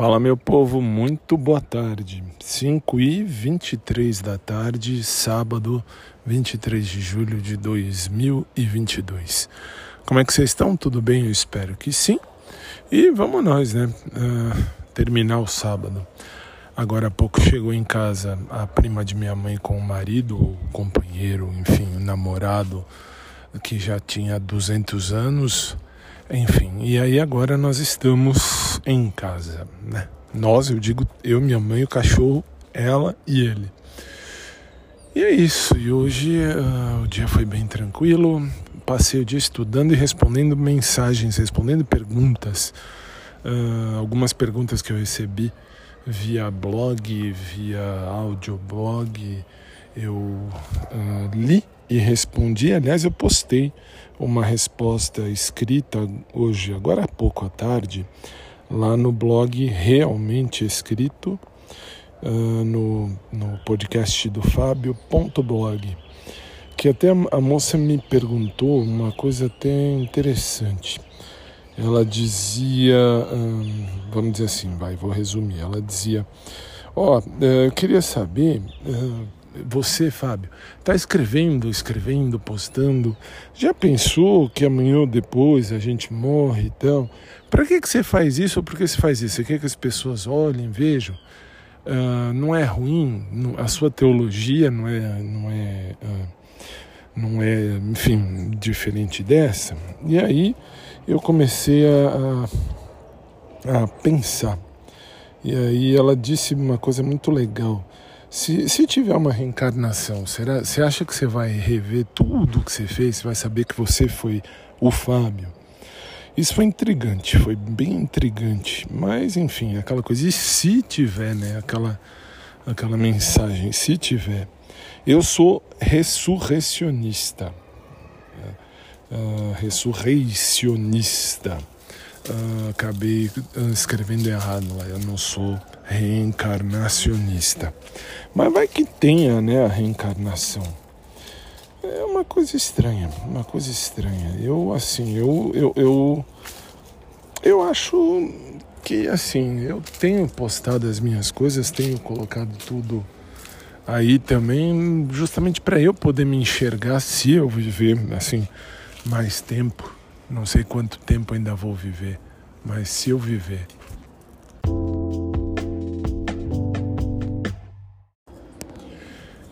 Fala meu povo, muito boa tarde. 5 e 23 da tarde, sábado 23 de julho de 2022. Como é que vocês estão? Tudo bem? Eu espero que sim. E vamos nós, né? Uh, terminar o sábado. Agora há pouco chegou em casa a prima de minha mãe com o marido, o companheiro, enfim, o namorado que já tinha 200 anos enfim, e aí agora nós estamos em casa, né? Nós, eu digo eu, minha mãe, o cachorro, ela e ele. E é isso, e hoje uh, o dia foi bem tranquilo. Passei o dia estudando e respondendo mensagens, respondendo perguntas. Uh, algumas perguntas que eu recebi via blog, via audioblog, eu uh, li e respondi. Aliás, eu postei uma resposta escrita hoje, agora há pouco à tarde, lá no blog Realmente Escrito, uh, no, no podcast do Fábio.blog. Que até a moça me perguntou uma coisa até interessante. Ela dizia, hum, vamos dizer assim, vai, vou resumir. Ela dizia: Ó, oh, eu queria saber. Uh, você, Fábio, está escrevendo, escrevendo, postando. Já pensou que amanhã ou depois a gente morre e tal? Para que, que você faz isso ou por que você faz isso? Você quer que as pessoas olhem, vejam? Uh, não é ruim, a sua teologia não é, não é, uh, não é, enfim, diferente dessa. E aí eu comecei a, a, a pensar. E aí ela disse uma coisa muito legal. Se, se tiver uma reencarnação, será, você acha que você vai rever tudo que você fez? Você vai saber que você foi o Fábio? Isso foi intrigante, foi bem intrigante. Mas, enfim, aquela coisa. E se tiver, né? Aquela, aquela mensagem, se tiver. Eu sou ressurrecionista. Uh, ressurreicionista. Uh, acabei escrevendo errado lá. Eu não sou reencarnacionista. Mas vai que tenha né, a reencarnação. É uma coisa estranha, uma coisa estranha. Eu, assim, eu, eu, eu, eu acho que, assim, eu tenho postado as minhas coisas, tenho colocado tudo aí também, justamente para eu poder me enxergar se eu viver, assim, mais tempo. Não sei quanto tempo ainda vou viver, mas se eu viver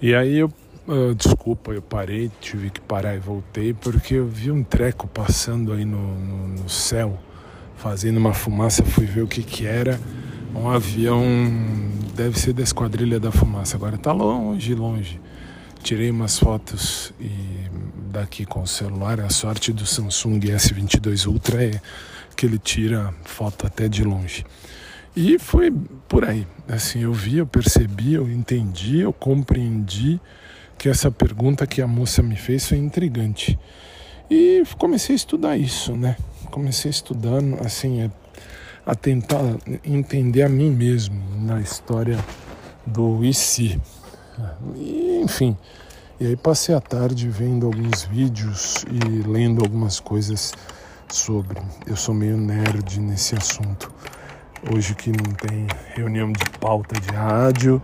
E aí eu, uh, desculpa, eu parei, tive que parar e voltei porque eu vi um treco passando aí no, no, no céu, fazendo uma fumaça, fui ver o que que era. Um avião, deve ser da Esquadrilha da Fumaça, agora tá longe, longe. Tirei umas fotos e daqui com o celular, a sorte do Samsung S22 Ultra é que ele tira foto até de longe. E foi por aí. Assim, eu vi, eu percebi, eu entendi, eu compreendi que essa pergunta que a moça me fez foi intrigante. E comecei a estudar isso, né? Comecei a estudar, assim, a tentar entender a mim mesmo na história do IC. E, enfim, e aí passei a tarde vendo alguns vídeos e lendo algumas coisas sobre. Eu sou meio nerd nesse assunto. Hoje que não tem reunião de pauta de rádio,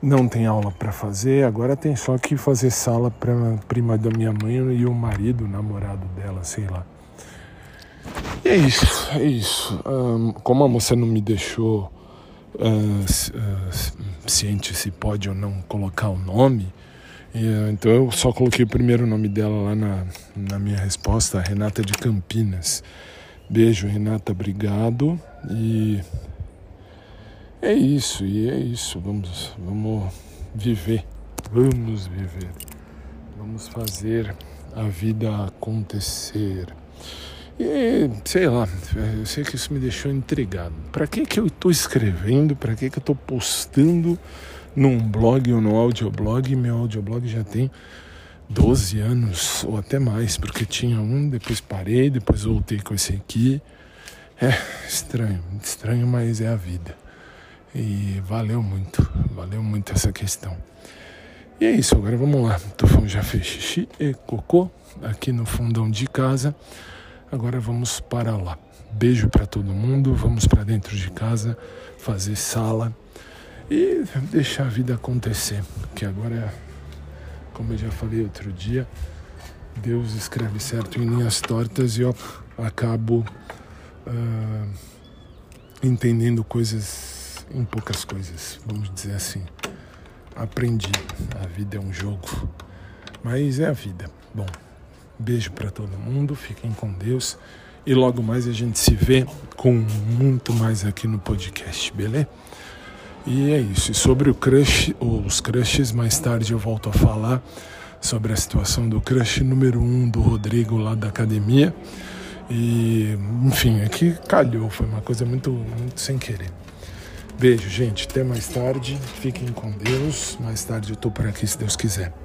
não tem aula para fazer, agora tem só que fazer sala para prima da minha mãe e o marido, o namorado dela, sei lá. E é isso, é isso. Um, como a moça não me deixou uh, uh, ciente se pode ou não colocar o nome, e, então eu só coloquei o primeiro nome dela lá na, na minha resposta, Renata de Campinas. Beijo, Renata, obrigado. E é isso, e é isso. Vamos, vamos viver. Vamos viver. Vamos fazer a vida acontecer. E sei lá, eu sei que isso me deixou intrigado. Para que que eu estou escrevendo? Para que que eu estou postando num blog ou no audioblog? Meu audioblog já tem 12 anos ou até mais, porque tinha um, depois parei, depois voltei com esse aqui. É estranho, estranho, mas é a vida. E valeu muito, valeu muito essa questão. E é isso, agora vamos lá. Tufão já fez xixi e cocô aqui no fundão de casa. Agora vamos para lá. Beijo para todo mundo. Vamos para dentro de casa fazer sala e deixar a vida acontecer. Que agora, como eu já falei outro dia, Deus escreve certo em linhas tortas e eu acabo uh, entendendo coisas em poucas coisas, vamos dizer assim. Aprendi, a vida é um jogo, mas é a vida. Bom, beijo para todo mundo, fiquem com Deus e logo mais a gente se vê com muito mais aqui no podcast, beleza? E é isso. E sobre o crush, os crushes, mais tarde eu volto a falar sobre a situação do crush número um do Rodrigo lá da academia. E, enfim, aqui é calhou, foi uma coisa muito, muito sem querer. Beijo, gente. Até mais tarde. Fiquem com Deus. Mais tarde eu tô por aqui, se Deus quiser.